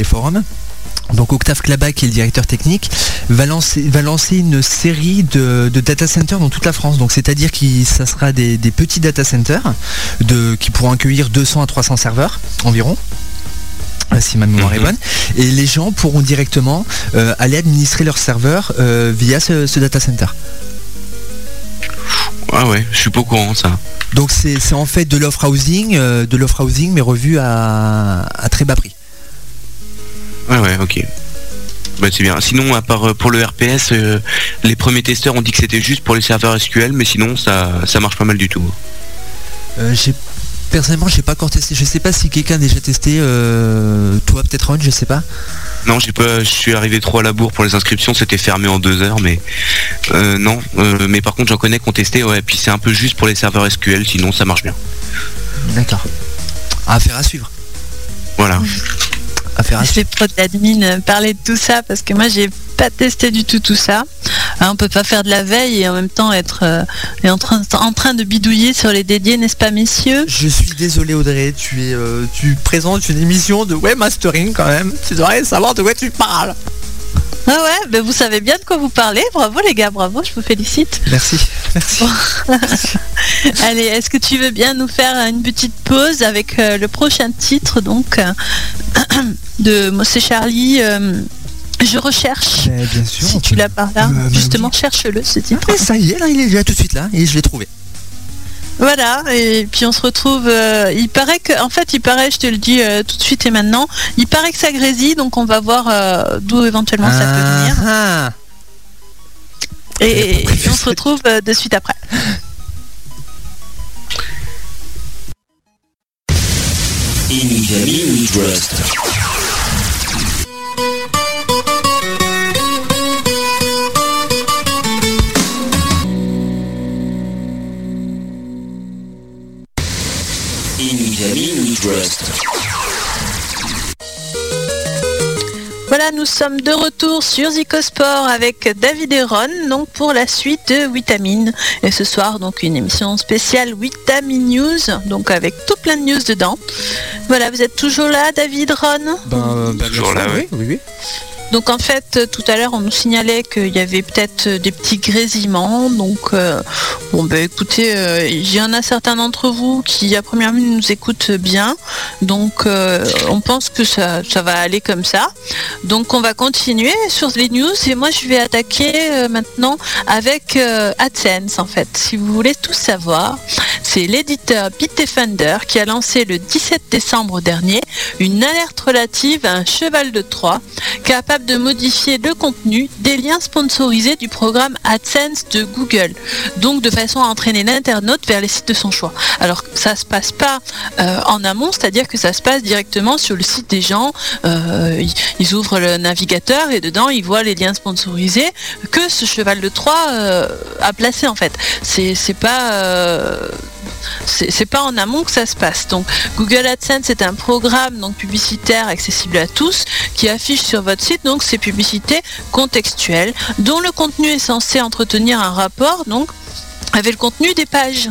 les forums. Donc Octave Clabac, qui est le directeur technique, va lancer, va lancer une série de, data centers dans toute la France. Donc c'est-à-dire que ça sera des, petits data centers de, qui pourront accueillir 200 à 300 serveurs environ si ma mémoire est mhm. bonne, et les gens pourront directement euh, aller administrer leur serveur euh, via ce, data center. Ah ouais, je suis pas au courant ça. Donc c'est en fait de l'offre housing, euh, de l'offre housing mais revu à, très bas prix. Ouais ouais ok. Bah, c'est bien. Sinon, à part pour le RPS, les premiers testeurs ont dit que c'était juste pour les serveurs SQL, mais sinon ça, ça marche pas mal du tout. J'ai personnellement, j'ai pas encore testé. Je sais pas si quelqu'un a déjà testé. Euh, toi, peut-être Ron, je sais pas. Non, j'ai pas. Je suis arrivé trop à la bourre pour les inscriptions. C'était fermé en deux heures, mais euh, non. Euh, mais par contre, j'en connais qui ont testé. Ouais. Puis c'est un peu juste pour les serveurs SQL. Sinon, ça marche bien. D'accord. Affaire à suivre. Voilà. Je vais d'admin parler de tout ça parce que moi, j'ai pas testé du tout tout ça. Hein, on peut pas faire de la veille et en même temps être euh, en, train, en train de bidouiller sur les dédiés, n'est-ce pas messieurs? Je suis désolé Audrey, tu es euh, tu présentes une émission de webmastering quand même. Tu devrais savoir de quoi tu parles. Ah ouais, ben vous savez bien de quoi vous parlez. Bravo les gars, bravo, je vous félicite. Merci, merci. Allez, est-ce que tu veux bien nous faire une petite pause avec euh, le prochain titre donc de Mossé Charlie je recherche. bien sûr. Si tu l'as par là, euh, justement, cherche-le ce titre. Ah, ça y est, là, il est déjà tout de suite là et je l'ai trouvé. Voilà, et puis on se retrouve. Euh, il paraît que, en fait, il paraît, je te le dis euh, tout de suite et maintenant, il paraît que ça grésille, donc on va voir d'où éventuellement ça peut venir. Ah, ah. Et, on se retrouve de suite après. Voilà, nous sommes de retour sur Zicosport avec David et Ron, donc pour la suite de Vitamine. Et ce soir, donc une émission spéciale Vitamine News, donc avec tout plein de news dedans. Voilà, vous êtes toujours là, David, Ron? Ben, ben, Toujours là, oui. oui. Donc en fait, tout à l'heure, on nous signalait qu'il y avait peut-être des petits grésillements. Donc euh, bon, ben écoutez, euh, il y en a certains d'entre vous qui à première vue nous écoutent bien. Donc euh, on pense que ça, ça va aller comme ça. Donc on va continuer sur les news et moi je vais attaquer maintenant avec AdSense en fait. Si vous voulez tout savoir, c'est l'éditeur Bitdefender qui a lancé le 17 décembre dernier une alerte relative à un cheval de Troie capable de modifier le contenu des liens sponsorisés du programme AdSense de Google, donc de façon à entraîner l'internaute vers les sites de son choix. Alors ça se passe pas euh, en amont, c'est-à-dire que ça se passe directement sur le site des gens, euh, ils, ouvrent le navigateur et dedans ils voient les liens sponsorisés que ce cheval de Troie euh, a placé en fait. C'est pas c'est pas en amont que ça se passe. Donc Google AdSense est un programme donc publicitaire accessible à tous qui affiche sur votre site donc ces publicités contextuelles dont le contenu est censé entretenir un rapport donc avec le contenu des pages.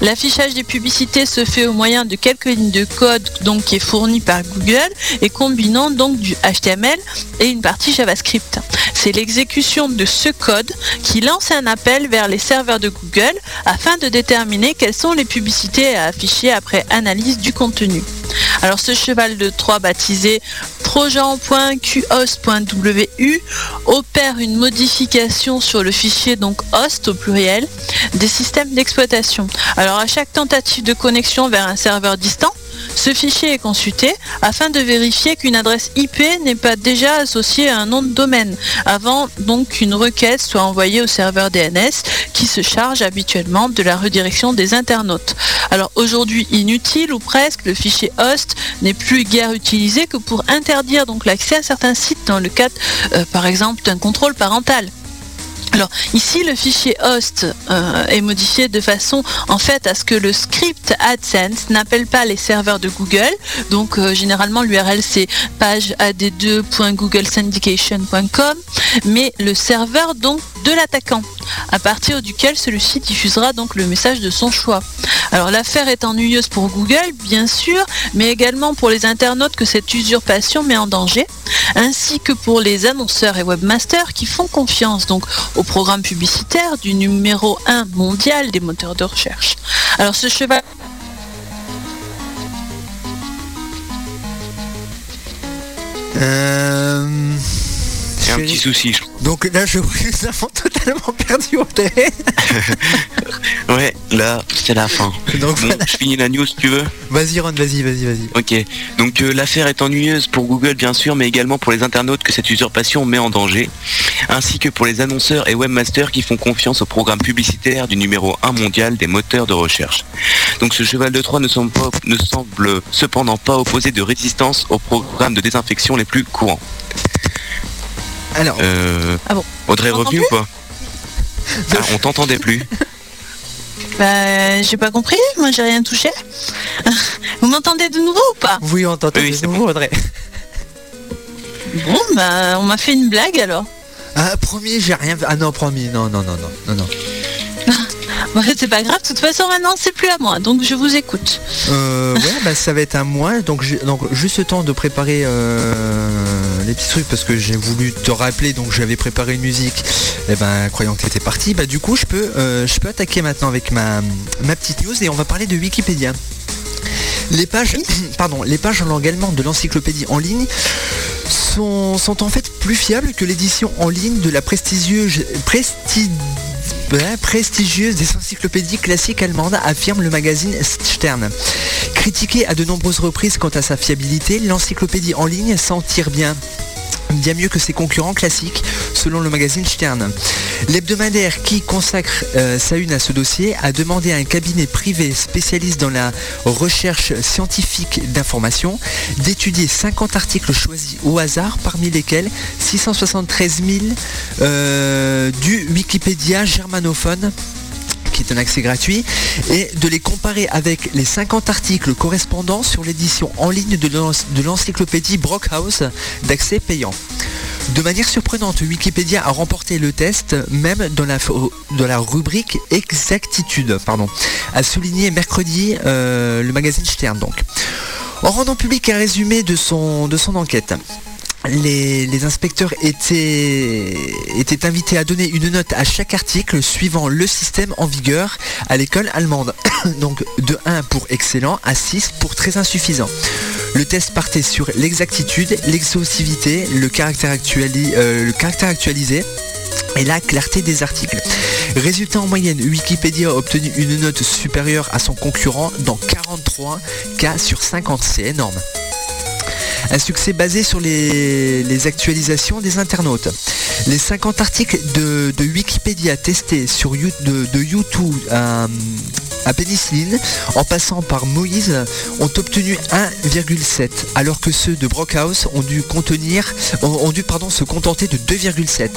L'affichage des publicités se fait au moyen de quelques lignes de code donc, qui est fourni par Google et combinant donc du HTML et une partie JavaScript. C'est l'exécution de ce code qui lance un appel vers les serveurs de Google afin de déterminer quelles sont les publicités à afficher après analyse du contenu. Alors ce cheval de Troie baptisé trojan.qhost.wu opère une modification sur le fichier donc host au pluriel des systèmes d'exploitation. Alors à chaque tentative de connexion vers un serveur distant, ce fichier est consulté afin de vérifier qu'une adresse IP n'est pas déjà associée à un nom de domaine, avant donc qu'une requête soit envoyée au serveur DNS qui se charge habituellement de la redirection des internautes. Alors aujourd'hui inutile ou presque, le fichier host n'est plus guère utilisé que pour interdire l'accès à certains sites dans le cadre euh, par exemple d'un contrôle parental. Alors ici le fichier host euh, est modifié de façon en fait à ce que le script AdSense n'appelle pas les serveurs de Google. Donc euh, généralement l'URL c'est page ad2.googlesyndication.com mais le serveur donc de l'attaquant, à partir duquel celui-ci diffusera donc le message de son choix. Alors l'affaire est ennuyeuse pour Google, bien sûr, mais également pour les internautes que cette usurpation met en danger, ainsi que pour les annonceurs et webmasters qui font confiance donc au programme publicitaire du numéro 1 mondial des moteurs de recherche. Alors ce cheval un petit souci, je crois. Donc là, je nous avons totalement perdu Audrey. Ouais, là, c'est la fin. Donc Bon, voilà. je finis la news si tu veux. Vas-y, Ron, vas-y, vas-y, vas-y. Ok, donc euh, l'affaire est ennuyeuse pour Google bien sûr, mais également pour les internautes que cette usurpation met en danger, ainsi que pour les annonceurs et webmasters qui font confiance au programme publicitaire du numéro 1 mondial des moteurs de recherche. Donc ce cheval de Troie ne semble, pas- ne semble cependant pas opposer de résistance aux programmes de désinfection les plus courants. Alors, Euh, Ah bon Audrey est revenue ou pas Ah, On t'entendait plus. Bah, j'ai pas compris, moi j'ai rien touché. Vous m'entendez de nouveau ou pas? Oui, on t'entend Oui, de c'est nouveau, Audrey. Bon, bah, on m'a fait une blague alors. Ah, promis, j'ai rien fait. Ah non, promis, non, non, non, non, non, non. C'est pas grave, de toute façon maintenant c'est plus à moi, donc je vous écoute. Euh, ouais, bah ça va être un mois, donc, donc juste le temps de préparer euh, les petits trucs parce que j'ai voulu te rappeler, donc j'avais préparé une musique. Et ben, croyant que tu étais parti, bah du coup, je peux, euh, je peux attaquer maintenant avec ma, petite news et on va parler de Wikipédia. Les pages, pardon, les pages en langue allemande de l'encyclopédie en ligne sont, sont en fait plus fiables que l'édition en ligne de la prestigieuse, presti- ouais, prestigieuse des encyclopédies classiques allemandes, affirme le magazine Stern. Critiqué à de nombreuses reprises quant à sa fiabilité, l'encyclopédie en ligne s'en tire bien bien mieux que ses concurrents classiques, selon le magazine Stern. L'hebdomadaire qui consacre euh, sa une à ce dossier a demandé à un cabinet privé spécialiste dans la recherche scientifique d'informations d'étudier 50 articles choisis au hasard, parmi lesquels 673 000 euh, du Wikipédia germanophone un accès gratuit, et de les comparer avec les 50 articles correspondants sur l'édition en ligne de l'en- de l'encyclopédie Brockhaus d'accès payant. De manière surprenante, Wikipédia a remporté le test, même dans la, rubrique exactitude, pardon, a souligné mercredi euh, le magazine Stern donc. En rendant public un résumé de son enquête, les, inspecteurs étaient, invités à donner une note à chaque article suivant le système en vigueur à l'école allemande. Donc de 1 pour excellent à 6 pour très insuffisant. Le test partait sur l'exactitude, l'exhaustivité, euh, le caractère actualisé et la clarté des articles. Résultat en moyenne, Wikipédia a obtenu une note supérieure à son concurrent dans 43 cas sur 50. C'est énorme. Un succès basé sur les, actualisations des internautes. Les 50 articles de, Wikipédia testés sur de, YouTube à, à pénicilline, en passant par Moïse, ont obtenu 1,7, alors que ceux de Brockhaus ont dû se contenter de 2,7.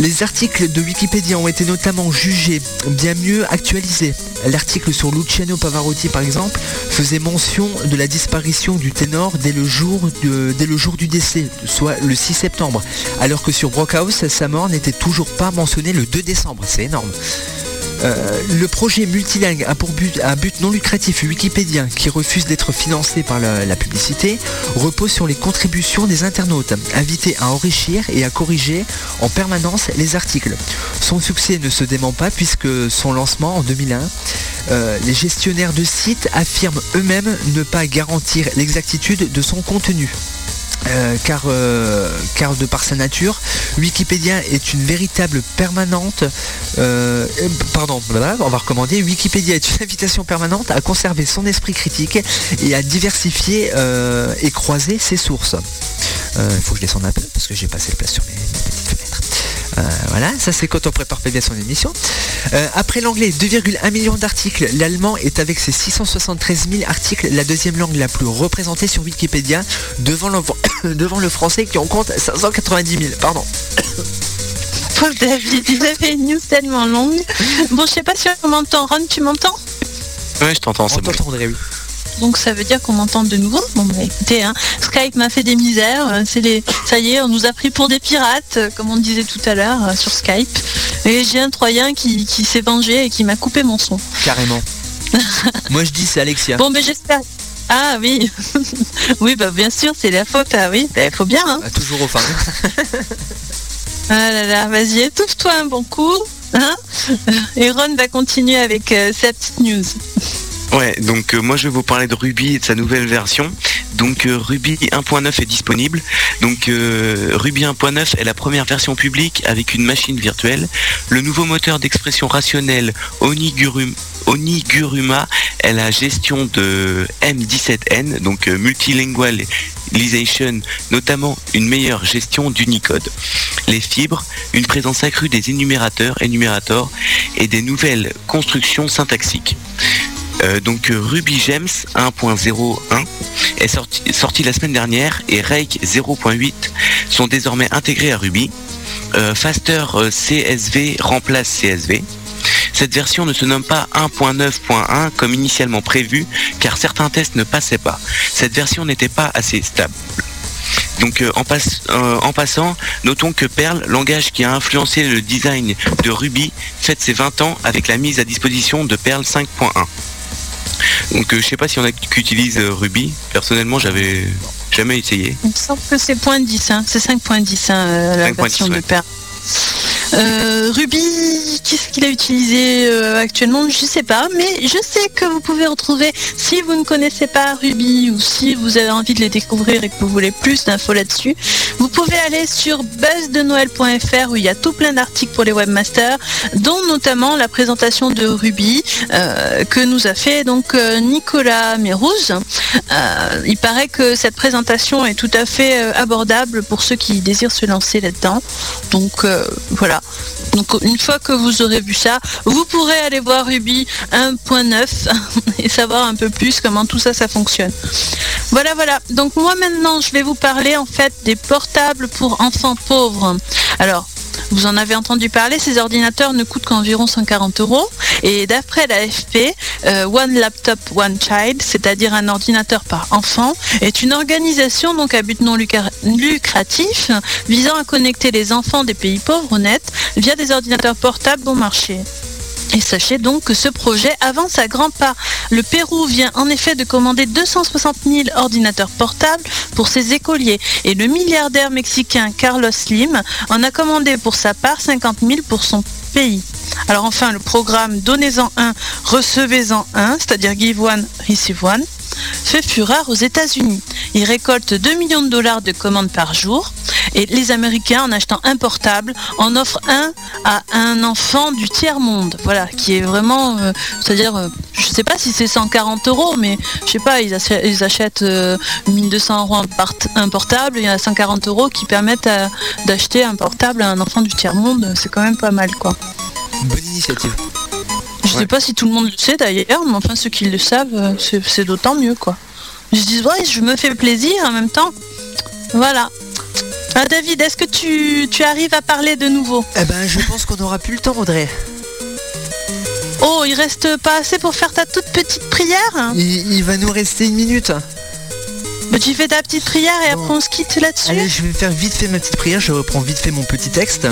Les articles de Wikipédia ont été notamment jugés bien mieux actualisés. L'article sur Luciano Pavarotti par exemple faisait mention de la disparition du ténor dès le jour, dès le jour du décès, soit le 6 septembre, alors que sur Brockhaus, sa mort n'était toujours pas mentionnée le 2 décembre. C'est énorme. Euh, le projet multilingue a pour but un but non lucratif Wikipédia qui refuse d'être financé par la, la publicité repose sur les contributions des internautes invités à enrichir et à corriger en permanence les articles. Son succès ne se dément pas puisque son lancement en 2001 euh, les gestionnaires de sites affirment eux-mêmes ne pas garantir l'exactitude de son contenu. Euh, car, euh, car de par sa nature, Wikipédia est une véritable permanente. euh, pardon, on va recommander. Wikipédia est une invitation permanente à conserver son esprit critique et à diversifier et croiser ses sources. Il faut que je descende un peu parce que j'ai passé le place sur mes. Euh, voilà, ça c'est quand on prépare bien son émission. Euh, après l'anglais, 2,1 millions d'articles. L'allemand est avec ses 673 000 articles la deuxième langue la plus représentée sur Wikipédia devant le, devant le français qui en compte 590 000. Pardon. Paul David, il avait une news tellement longue. Bon, je sais pas si on m'entend. Ron, tu m'entends? Ouais, je t'entends, On c'est bon. oui. Donc ça veut dire qu'on m'entend de nouveau. Bon bah écoutez, hein, Skype m'a fait des misères, euh, c'est les. Ça y est, on nous a pris pour des pirates, euh, comme on disait tout à l'heure euh, sur Skype. Et j'ai un Troyen qui, qui s'est vengé et qui m'a coupé mon son. Carrément. Moi je dis c'est Alexia. Bon mais j'espère. Ah oui, oui bah bien sûr c'est la faute, ah oui, il faut bien. Hein. Ah, toujours au fin. Ah là là, vas-y, étouffe-toi un bon coup. Hein et Ron va continuer avec euh, sa petite news. Ouais, donc euh, moi je vais vous parler de Ruby et de sa nouvelle version. Donc euh, Ruby 1.9 est disponible. Donc euh, Ruby 1.9 est la première version publique avec une machine virtuelle. Le nouveau moteur d'expression rationnelle Onigurum- Oniguruma est la gestion de M17N, donc multilingualisation, notamment une meilleure gestion d'Unicode. Les fibres, une présence accrue des énumérateurs, énumérators et des nouvelles constructions syntaxiques. Euh, donc euh, Ruby Gems 1.01 est sorti, la semaine dernière et Rake 0.8 sont désormais intégrés à Ruby. Euh, Faster CSV remplace CSV. Cette version ne se nomme pas 1.9.1 comme initialement prévu car certains tests ne passaient pas. Cette version n'était pas assez stable. Donc en, en passant, notons que Perl, langage qui a influencé le design de Ruby, fête ses 20 ans avec la mise à disposition de Perl 5.1. Donc euh, je sais pas si on a qui utilise euh, Ruby. Personnellement, j'avais jamais essayé. Il me semble que c'est point 10, hein. c'est 5.10 hein, euh, la 5.10, version de ouais. Perl. Euh, Ruby, qu'est-ce qu'il a utilisé euh, actuellement? Je sais pas, mais je sais que vous pouvez retrouver, si vous ne connaissez pas Ruby ou si vous avez envie de les découvrir et que vous voulez plus d'infos là-dessus, vous pouvez aller sur buzzdennoël.fr où il y a tout plein d'articles pour les webmasters, dont notamment la présentation de Ruby euh, que nous a fait donc euh, Nicolas Mérouz. Il paraît que cette présentation est tout à fait abordable pour ceux qui désirent se lancer là-dedans. Donc voilà. Donc une fois que vous aurez vu ça, vous pourrez aller voir Ruby 1.9 et savoir un peu plus comment tout ça ça fonctionne. Voilà voilà. Donc moi maintenant je vais vous parler en fait des portables pour enfants pauvres. Alors vous en avez entendu parler, ces ordinateurs ne coûtent qu'environ 140 euros. Et d'après l'AFP, euh, One Laptop One Child, c'est-à-dire un ordinateur par enfant, est une organisation donc à but non lucra- lucratif visant à connecter les enfants des pays pauvres au net via des ordinateurs portables bon marché. Et sachez donc que ce projet avance à grands pas. Le Pérou vient en effet de commander 260 000 ordinateurs portables pour ses écoliers. Et le milliardaire mexicain Carlos Slim en a commandé pour sa part 50 000 pour son pays. Alors enfin, le programme Donnez-en un, recevez-en un, c'est-à-dire Give One, Receive One, fait fureur aux États-Unis. Il récolte 2 millions de dollars de commandes par jour et les Américains, en achetant un portable, en offrent un à un enfant du tiers-monde. Voilà, qui est vraiment, euh, c'est-à-dire, euh, je sais pas si c'est 140 euros, mais je sais pas, ils, achè- ils achètent euh, 1200 euros un, part- un portable, il y a 140 euros qui permettent d'acheter un portable à un enfant du tiers-monde, c'est quand même pas mal, quoi. Bonne initiative. Je sais pas si tout le monde le sait d'ailleurs, mais enfin ceux qui le savent, euh, c'est c'est d'autant mieux quoi. Ils se disent ouais, je me fais plaisir en même temps. Voilà. Ah, David, est-ce que tu, tu arrives à parler de nouveau? Eh ben je pense qu'on aura plus le temps Audrey. Oh, il reste pas assez pour faire ta toute petite prière? Il, il va nous rester une minute. Bah, Tu fais ta petite prière et Bon. après on se quitte là-dessus Allez, je vais faire vite fait ma petite prière, je reprends vite fait mon petit texte.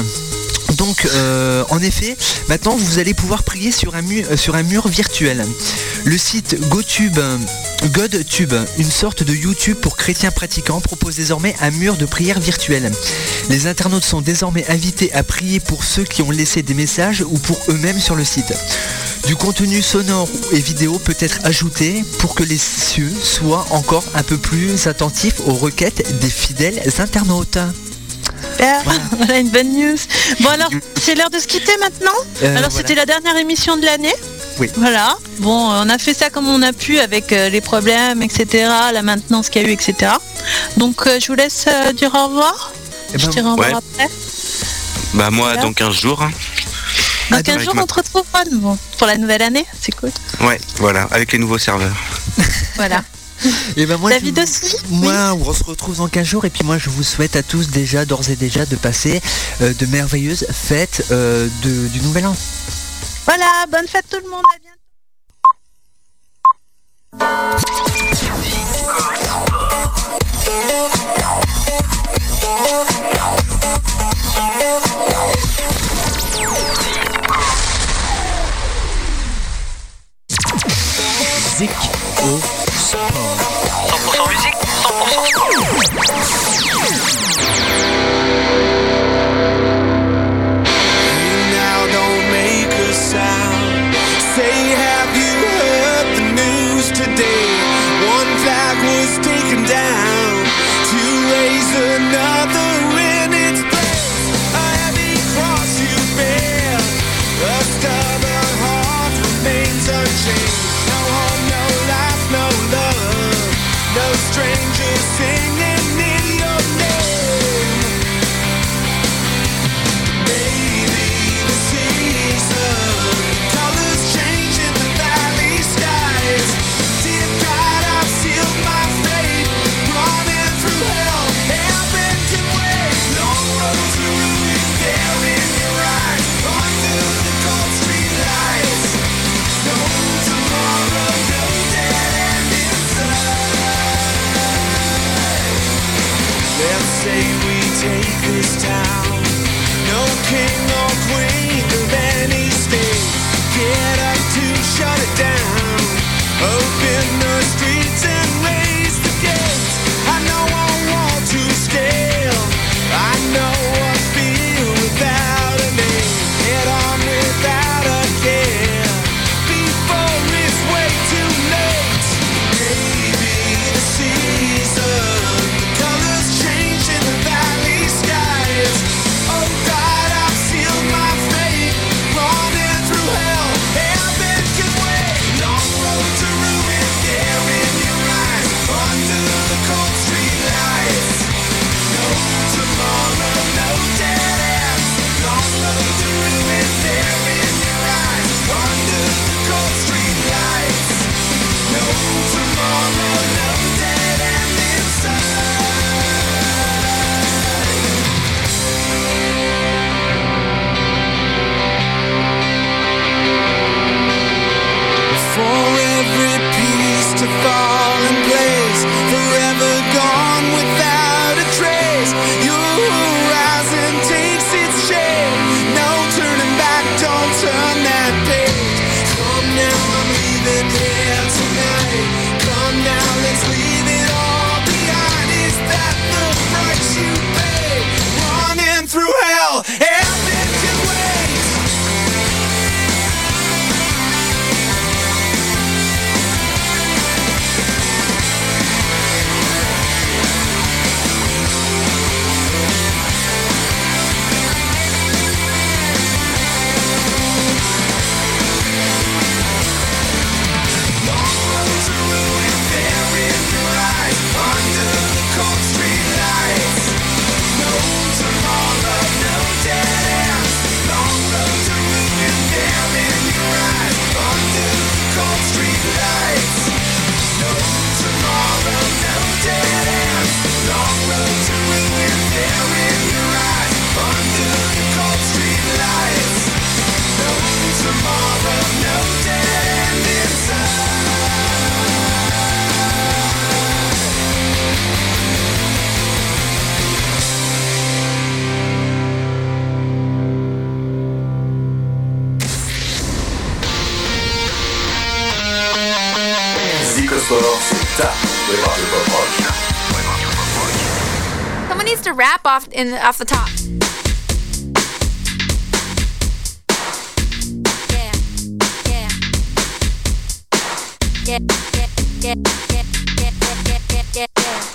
Donc, euh, en effet, maintenant vous allez pouvoir prier sur un, mu- euh, sur un mur virtuel. Le site GoTube, GodTube, une sorte de YouTube pour chrétiens pratiquants, propose désormais un mur de prière virtuelle. Les internautes sont désormais invités à prier pour ceux qui ont laissé des messages ou pour eux-mêmes sur le site. Du contenu sonore et vidéo peut être ajouté pour que les cieux soient encore un peu plus attentifs aux requêtes des fidèles internautes. Super, Voilà. voilà une bonne news. Bon alors, c'est l'heure de se quitter maintenant Euh, Alors voilà. c'était la dernière émission de l'année. Oui. Voilà. Bon, on a fait ça comme on a pu avec euh, les problèmes, etc. La maintenance qu'il y a eu, etc. Donc euh, je vous laisse euh, dire au revoir. Eh je ben, dirai au revoir ouais. après. Bah moi Voilà. dans 15 jours. hein. Dans Ah, 15 avec jours, ma- on te retrouve bon, pour la nouvelle année. C'est cool. Ouais, voilà, avec les nouveaux serveurs. Voilà. eh ben, moi, je David aussi Moi, on se retrouve dans 15 jours et puis moi je vous souhaite à tous déjà, d'ores et déjà, de passer euh, de merveilleuses fêtes euh, de- du Nouvel An. Voilà, bonne fête tout le monde, à bientôt. Zik au sport. 100% musique, 100% sport. Off in off the top. Yeah, yeah, yeah, yeah, yeah, yeah, yeah, yeah, yeah, yeah.